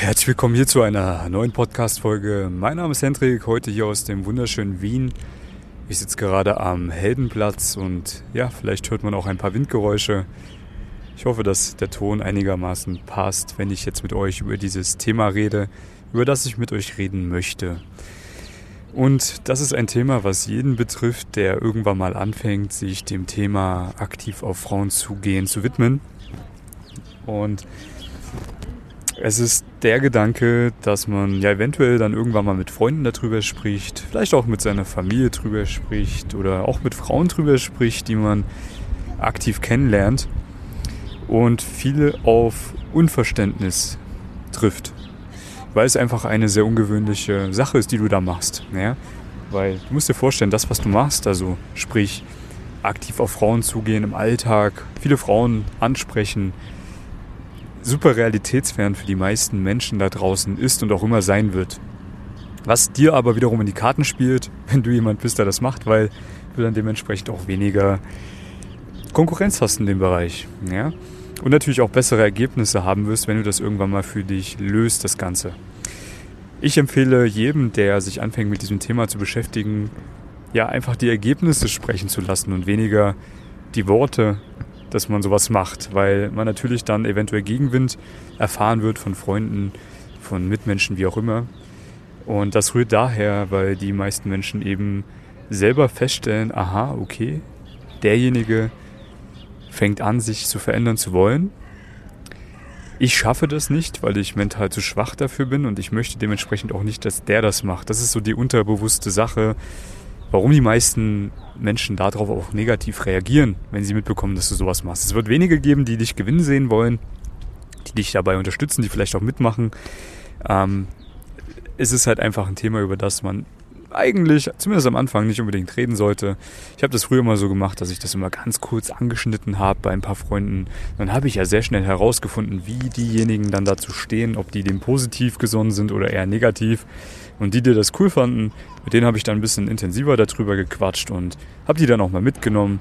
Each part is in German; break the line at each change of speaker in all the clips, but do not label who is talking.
Herzlich willkommen hier zu einer neuen Podcast-Folge. Mein Name ist Hendrik, heute hier aus dem wunderschönen Wien. Ich sitze gerade am Heldenplatz und ja, vielleicht hört man auch ein paar Windgeräusche. Ich hoffe, dass der Ton einigermaßen passt, wenn ich jetzt mit euch über dieses Thema rede, über das ich mit euch reden möchte. Und das ist ein Thema, was jeden betrifft, der irgendwann mal anfängt, sich dem Thema aktiv auf Frauen zugehen zu widmen. Und es ist der Gedanke, dass man ja eventuell dann irgendwann mal mit Freunden darüber spricht, vielleicht auch mit seiner Familie drüber spricht oder auch mit Frauen drüber spricht, die man aktiv kennenlernt und viele auf Unverständnis trifft, weil es einfach eine sehr ungewöhnliche Sache ist, die du da machst. Ja? Weil du musst dir vorstellen, das, was du machst, also sprich aktiv auf Frauen zugehen im Alltag, viele Frauen ansprechen, super realitätsfern für die meisten Menschen da draußen ist und auch immer sein wird. Was dir aber wiederum in die Karten spielt, wenn du jemand bist, der das macht, weil du dann dementsprechend auch weniger Konkurrenz hast in dem Bereich. Ja? Und natürlich auch bessere Ergebnisse haben wirst, wenn du das irgendwann mal für dich löst, das Ganze. Ich empfehle jedem, der sich anfängt mit diesem Thema zu beschäftigen, ja, einfach die Ergebnisse sprechen zu lassen und weniger die Worte dass man sowas macht, weil man natürlich dann eventuell Gegenwind erfahren wird von Freunden, von Mitmenschen, wie auch immer. Und das rührt daher, weil die meisten Menschen eben selber feststellen, aha, okay, derjenige fängt an, sich zu verändern zu wollen. Ich schaffe das nicht, weil ich mental zu schwach dafür bin und ich möchte dementsprechend auch nicht, dass der das macht. Das ist so die unterbewusste Sache, warum die meisten Menschen darauf auch negativ reagieren, wenn sie mitbekommen, dass du sowas machst. Es wird wenige geben, die dich gewinnen sehen wollen, die dich dabei unterstützen, die vielleicht auch mitmachen. Ähm, es ist halt einfach ein Thema, über das man eigentlich, zumindest am Anfang, nicht unbedingt reden sollte. Ich habe das früher mal so gemacht, dass ich das immer ganz kurz angeschnitten habe bei ein paar Freunden. Dann habe ich ja sehr schnell herausgefunden, wie diejenigen dann dazu stehen, ob die dem positiv gesonnen sind oder eher negativ. Und die, die das cool fanden, mit denen habe ich dann ein bisschen intensiver darüber gequatscht und habe die dann auch mal mitgenommen.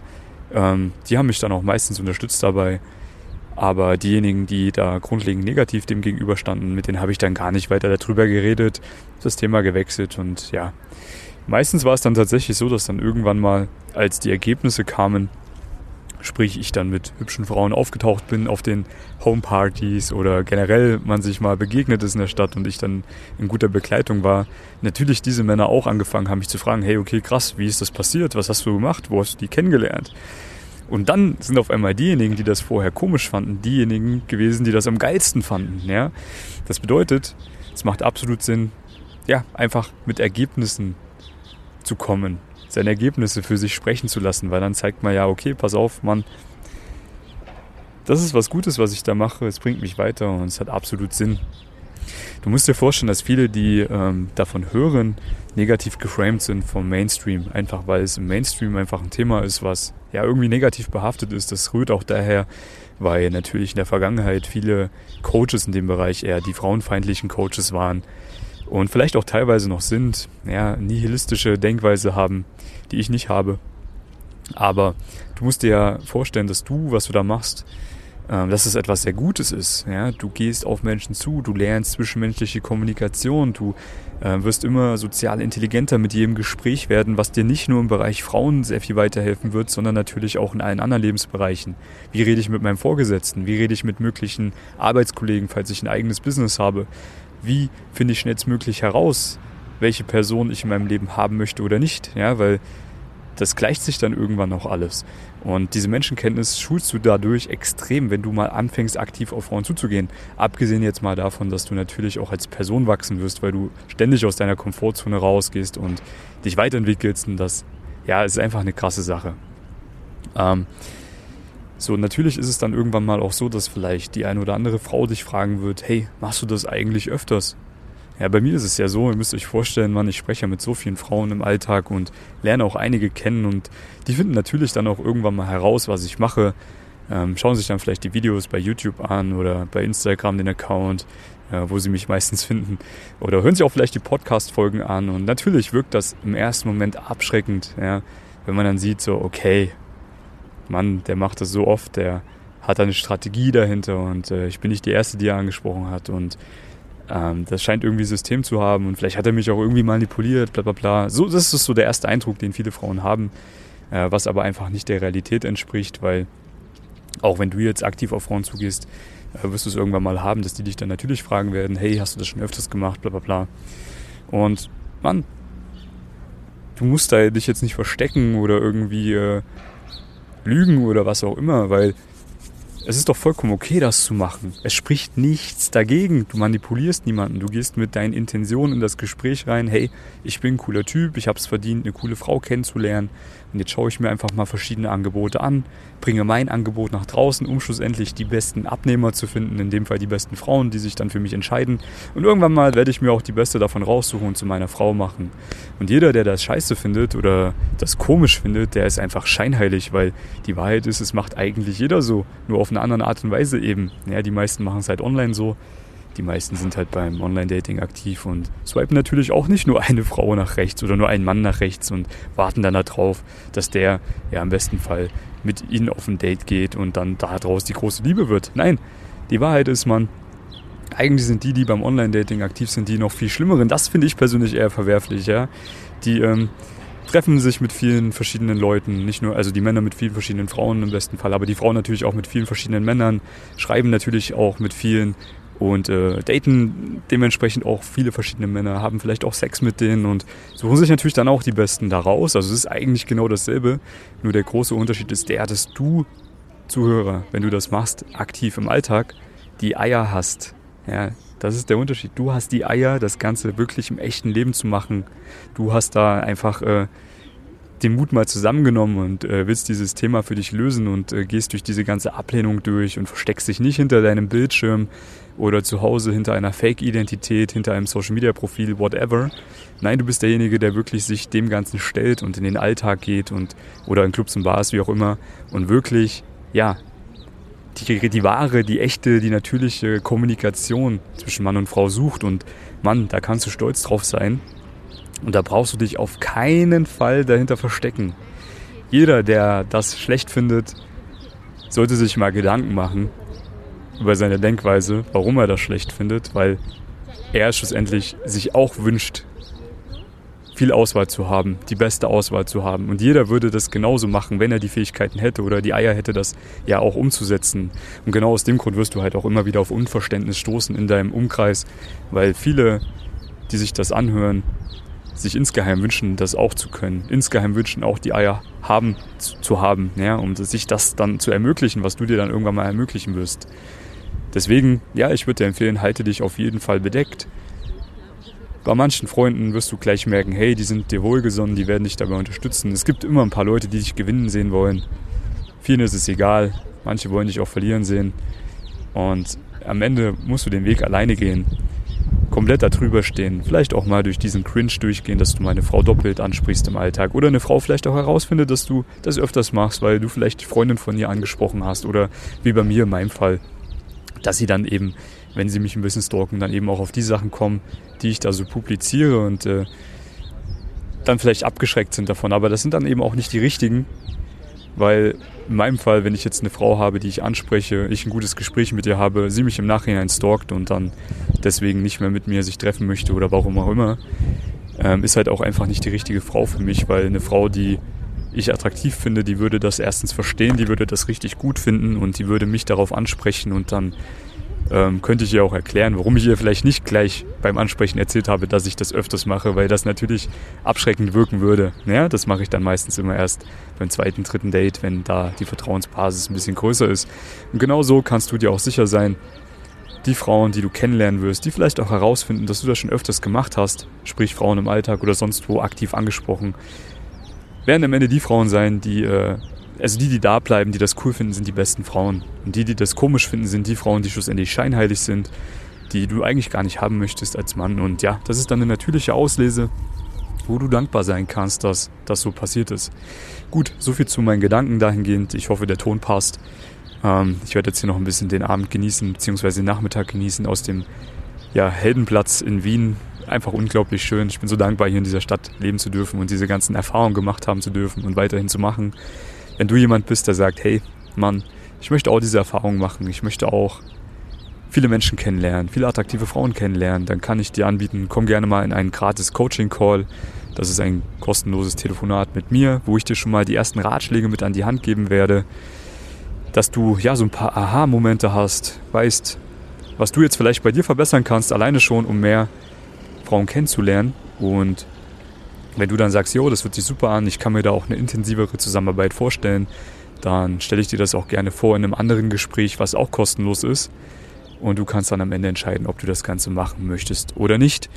Ähm, die haben mich dann auch meistens unterstützt dabei. Aber diejenigen, die da grundlegend negativ dem gegenüberstanden, mit denen habe ich dann gar nicht weiter darüber geredet, das Thema gewechselt und ja. Meistens war es dann tatsächlich so, dass dann irgendwann mal, als die Ergebnisse kamen, sprich ich dann mit hübschen Frauen aufgetaucht bin auf den Homepartys oder generell man sich mal begegnet ist in der Stadt und ich dann in guter Begleitung war, natürlich diese Männer auch angefangen haben, mich zu fragen, hey, okay, krass, wie ist das passiert? Was hast du gemacht? Wo hast du die kennengelernt? Und dann sind auf einmal diejenigen, die das vorher komisch fanden, diejenigen gewesen, die das am geilsten fanden. Ja? Das bedeutet, es macht absolut Sinn, ja, einfach mit Ergebnissen zu kommen, seine Ergebnisse für sich sprechen zu lassen, weil dann zeigt man ja, okay, pass auf, Mann, das ist was Gutes, was ich da mache, es bringt mich weiter und es hat absolut Sinn. Du musst dir vorstellen, dass viele, die ähm, davon hören, negativ geframed sind vom Mainstream. Einfach weil es im Mainstream einfach ein Thema ist, was ja irgendwie negativ behaftet ist. Das rührt auch daher, weil natürlich in der Vergangenheit viele Coaches in dem Bereich eher die frauenfeindlichen Coaches waren und vielleicht auch teilweise noch sind, ja, nihilistische Denkweise haben, die ich nicht habe. Aber du musst dir ja vorstellen, dass du, was du da machst, dass es etwas sehr Gutes ist. Ja? Du gehst auf Menschen zu, du lernst zwischenmenschliche Kommunikation, du äh, wirst immer sozial intelligenter mit jedem Gespräch werden, was dir nicht nur im Bereich Frauen sehr viel weiterhelfen wird, sondern natürlich auch in allen anderen Lebensbereichen. Wie rede ich mit meinem Vorgesetzten? Wie rede ich mit möglichen Arbeitskollegen, falls ich ein eigenes Business habe? Wie finde ich schnellstmöglich heraus, welche Person ich in meinem Leben haben möchte oder nicht? Ja, weil das gleicht sich dann irgendwann auch alles. Und diese Menschenkenntnis schulst du dadurch extrem, wenn du mal anfängst, aktiv auf Frauen zuzugehen. Abgesehen jetzt mal davon, dass du natürlich auch als Person wachsen wirst, weil du ständig aus deiner Komfortzone rausgehst und dich weiterentwickelst. Und das, ja, ist einfach eine krasse Sache. Ähm, so, natürlich ist es dann irgendwann mal auch so, dass vielleicht die eine oder andere Frau dich fragen wird, hey, machst du das eigentlich öfters? Ja, bei mir ist es ja so, ihr müsst euch vorstellen, Mann, ich spreche ja mit so vielen Frauen im Alltag und lerne auch einige kennen und die finden natürlich dann auch irgendwann mal heraus, was ich mache. Ähm, schauen sich dann vielleicht die Videos bei YouTube an oder bei Instagram den Account, äh, wo sie mich meistens finden. Oder hören sich auch vielleicht die Podcast-Folgen an und natürlich wirkt das im ersten Moment abschreckend, ja, wenn man dann sieht, so, okay, Mann, der macht das so oft, der hat eine Strategie dahinter und äh, ich bin nicht die Erste, die er angesprochen hat und ähm, das scheint irgendwie System zu haben und vielleicht hat er mich auch irgendwie manipuliert, bla bla bla. So, das ist so der erste Eindruck, den viele Frauen haben, äh, was aber einfach nicht der Realität entspricht, weil auch wenn du jetzt aktiv auf Frauen zugehst, äh, wirst du es irgendwann mal haben, dass die dich dann natürlich fragen werden, hey, hast du das schon öfters gemacht, bla bla bla. Und Mann, du musst da dich jetzt nicht verstecken oder irgendwie äh, lügen oder was auch immer, weil es ist doch vollkommen okay, das zu machen. Es spricht nichts dagegen. Du manipulierst niemanden. Du gehst mit deinen Intentionen in das Gespräch rein. Hey, ich bin ein cooler Typ, ich habe es verdient, eine coole Frau kennenzulernen. Und jetzt schaue ich mir einfach mal verschiedene Angebote an, bringe mein Angebot nach draußen, um schlussendlich die besten Abnehmer zu finden, in dem Fall die besten Frauen, die sich dann für mich entscheiden. Und irgendwann mal werde ich mir auch die beste davon raussuchen und zu meiner Frau machen. Und jeder, der das scheiße findet oder das komisch findet, der ist einfach scheinheilig, weil die Wahrheit ist, es macht eigentlich jeder so, nur auf eine andere Art und Weise eben. Ja, die meisten machen es halt online so. Die meisten sind halt beim Online-Dating aktiv und swipen natürlich auch nicht nur eine Frau nach rechts oder nur einen Mann nach rechts und warten dann darauf, dass der ja im besten Fall mit ihnen auf ein Date geht und dann daraus die große Liebe wird. Nein, die Wahrheit ist, man, eigentlich sind die, die beim Online-Dating aktiv sind, die noch viel schlimmeren. Das finde ich persönlich eher verwerflich, ja. Die ähm, treffen sich mit vielen verschiedenen Leuten, nicht nur, also die Männer mit vielen verschiedenen Frauen im besten Fall, aber die Frauen natürlich auch mit vielen verschiedenen Männern, schreiben natürlich auch mit vielen und äh, daten dementsprechend auch viele verschiedene Männer, haben vielleicht auch Sex mit denen und suchen sich natürlich dann auch die Besten daraus. Also es ist eigentlich genau dasselbe, nur der große Unterschied ist der, dass du Zuhörer, wenn du das machst, aktiv im Alltag, die Eier hast. Ja, das ist der Unterschied. Du hast die Eier, das Ganze wirklich im echten Leben zu machen. Du hast da einfach äh, den Mut mal zusammengenommen und äh, willst dieses Thema für dich lösen und äh, gehst durch diese ganze Ablehnung durch und versteckst dich nicht hinter deinem Bildschirm oder zu Hause hinter einer Fake-Identität, hinter einem Social-Media-Profil, whatever. Nein, du bist derjenige, der wirklich sich dem Ganzen stellt und in den Alltag geht und oder in Clubs und Bars, wie auch immer, und wirklich, ja, die, die wahre, die echte, die natürliche Kommunikation zwischen Mann und Frau sucht. Und Mann, da kannst du stolz drauf sein. Und da brauchst du dich auf keinen Fall dahinter verstecken. Jeder, der das schlecht findet, sollte sich mal Gedanken machen über seine Denkweise, warum er das schlecht findet, weil er schlussendlich sich auch wünscht, viel Auswahl zu haben, die beste Auswahl zu haben. Und jeder würde das genauso machen, wenn er die Fähigkeiten hätte oder die Eier hätte, das ja auch umzusetzen. Und genau aus dem Grund wirst du halt auch immer wieder auf Unverständnis stoßen in deinem Umkreis, weil viele, die sich das anhören, sich insgeheim wünschen, das auch zu können. Insgeheim wünschen auch die Eier haben zu haben, ja, um sich das dann zu ermöglichen, was du dir dann irgendwann mal ermöglichen wirst. Deswegen, ja, ich würde dir empfehlen, halte dich auf jeden Fall bedeckt. Bei manchen Freunden wirst du gleich merken, hey, die sind dir wohlgesonnen, die werden dich dabei unterstützen. Es gibt immer ein paar Leute, die dich gewinnen sehen wollen. Vielen ist es egal, manche wollen dich auch verlieren sehen. Und am Ende musst du den Weg alleine gehen komplett darüber stehen. Vielleicht auch mal durch diesen Cringe durchgehen, dass du meine Frau doppelt ansprichst im Alltag. Oder eine Frau vielleicht auch herausfindet, dass du das öfters machst, weil du vielleicht die Freundin von ihr angesprochen hast. Oder wie bei mir in meinem Fall, dass sie dann eben, wenn sie mich ein bisschen stalken, dann eben auch auf die Sachen kommen, die ich da so publiziere und äh, dann vielleicht abgeschreckt sind davon. Aber das sind dann eben auch nicht die richtigen, weil in meinem Fall, wenn ich jetzt eine Frau habe, die ich anspreche, ich ein gutes Gespräch mit ihr habe, sie mich im Nachhinein stalkt und dann deswegen nicht mehr mit mir sich treffen möchte oder warum auch immer, ähm, ist halt auch einfach nicht die richtige Frau für mich, weil eine Frau, die ich attraktiv finde, die würde das erstens verstehen, die würde das richtig gut finden und die würde mich darauf ansprechen und dann ähm, könnte ich ihr auch erklären, warum ich ihr vielleicht nicht gleich beim Ansprechen erzählt habe, dass ich das öfters mache, weil das natürlich abschreckend wirken würde. Ja, das mache ich dann meistens immer erst beim zweiten, dritten Date, wenn da die Vertrauensbasis ein bisschen größer ist. Und genau so kannst du dir auch sicher sein, die Frauen, die du kennenlernen wirst, die vielleicht auch herausfinden, dass du das schon öfters gemacht hast, sprich Frauen im Alltag oder sonst wo aktiv angesprochen, werden am Ende die Frauen sein, die äh, also die, die da bleiben, die das cool finden, sind die besten Frauen. Und die, die das komisch finden, sind die Frauen, die schlussendlich scheinheilig sind, die du eigentlich gar nicht haben möchtest als Mann. Und ja, das ist dann eine natürliche Auslese, wo du dankbar sein kannst, dass das so passiert ist. Gut, soviel zu meinen Gedanken dahingehend. Ich hoffe, der Ton passt. Ähm, ich werde jetzt hier noch ein bisschen den Abend genießen, beziehungsweise den Nachmittag genießen aus dem ja, Heldenplatz in Wien. Einfach unglaublich schön. Ich bin so dankbar, hier in dieser Stadt leben zu dürfen und diese ganzen Erfahrungen gemacht haben zu dürfen und weiterhin zu machen wenn du jemand bist, der sagt, hey, Mann, ich möchte auch diese Erfahrung machen, ich möchte auch viele Menschen kennenlernen, viele attraktive Frauen kennenlernen, dann kann ich dir anbieten, komm gerne mal in einen gratis Coaching-Call. Das ist ein kostenloses Telefonat mit mir, wo ich dir schon mal die ersten Ratschläge mit an die Hand geben werde, dass du ja so ein paar Aha-Momente hast, weißt, was du jetzt vielleicht bei dir verbessern kannst, alleine schon, um mehr Frauen kennenzulernen. Und wenn du dann sagst, jo, das wird sich super an, ich kann mir da auch eine intensivere Zusammenarbeit vorstellen, dann stelle ich dir das auch gerne vor in einem anderen Gespräch, was auch kostenlos ist. Und du kannst dann am Ende entscheiden, ob du das Ganze machen möchtest oder nicht.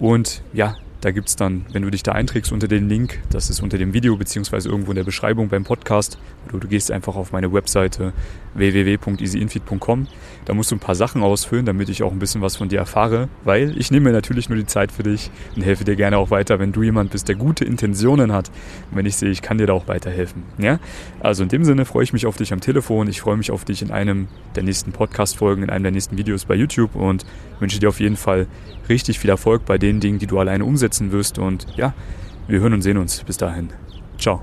Und ja, da gibt es dann, wenn du dich da einträgst unter den Link, das ist unter dem Video beziehungsweise irgendwo in der Beschreibung beim Podcast, oder du gehst einfach auf meine Webseite www.easyinfeed.com. Da musst du ein paar Sachen ausfüllen, damit ich auch ein bisschen was von dir erfahre, weil ich nehme mir natürlich nur die Zeit für dich und helfe dir gerne auch weiter, wenn du jemand bist, der gute Intentionen hat und wenn ich sehe, ich kann dir da auch weiterhelfen. Ja? Also in dem Sinne freue ich mich auf dich am Telefon, ich freue mich auf dich in einem der nächsten Podcast-Folgen, in einem der nächsten Videos bei YouTube und wünsche dir auf jeden Fall richtig viel Erfolg bei den Dingen, die du alleine umsetzen wirst und ja, wir hören und sehen uns. Bis dahin. Ciao.